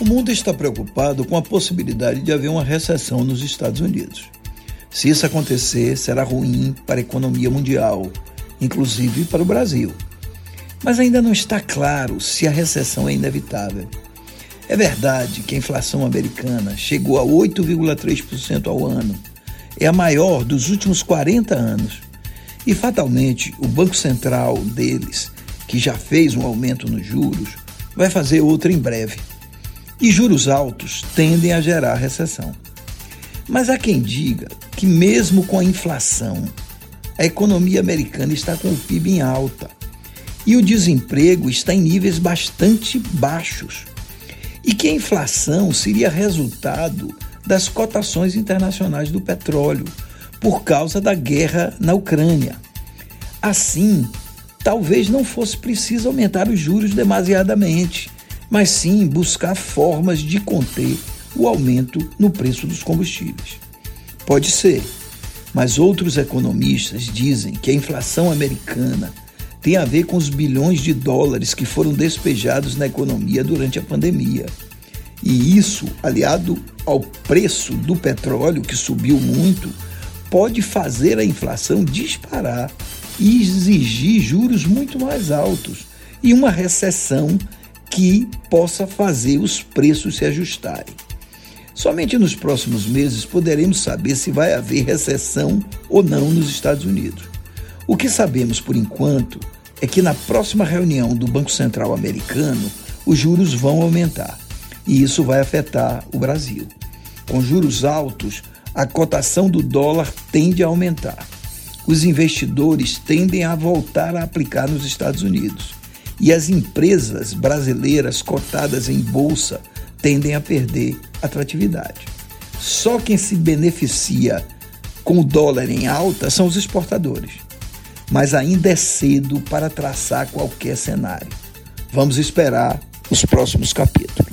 O mundo está preocupado com a possibilidade de haver uma recessão nos Estados Unidos. Se isso acontecer, será ruim para a economia mundial, inclusive para o Brasil. Mas ainda não está claro se a recessão é inevitável. É verdade que a inflação americana chegou a 8,3% ao ano. É a maior dos últimos 40 anos. E fatalmente, o Banco Central deles, que já fez um aumento nos juros, vai fazer outro em breve. E juros altos tendem a gerar recessão. Mas há quem diga que, mesmo com a inflação, a economia americana está com o PIB em alta e o desemprego está em níveis bastante baixos. E que a inflação seria resultado das cotações internacionais do petróleo, por causa da guerra na Ucrânia. Assim, talvez não fosse preciso aumentar os juros demasiadamente, mas sim buscar formas de conter o aumento no preço dos combustíveis. Pode ser, mas outros economistas dizem que a inflação americana tem a ver com os bilhões de dólares que foram despejados na economia durante a pandemia. E isso, aliado ao preço do petróleo, que subiu muito, pode fazer a inflação disparar e exigir juros muito mais altos e uma recessão que possa fazer os preços se ajustarem. Somente nos próximos meses poderemos saber se vai haver recessão ou não nos Estados Unidos. O que sabemos por enquanto é que na próxima reunião do Banco Central americano, os juros vão aumentar e isso vai afetar o Brasil. Com juros altos, a cotação do dólar tende a aumentar. Os investidores tendem a voltar a aplicar nos Estados Unidos e as empresas brasileiras cotadas em bolsa tendem a perder atratividade. Só quem se beneficia com o dólar em alta são os exportadores. Mas ainda é cedo para traçar qualquer cenário. Vamos esperar os próximos capítulos.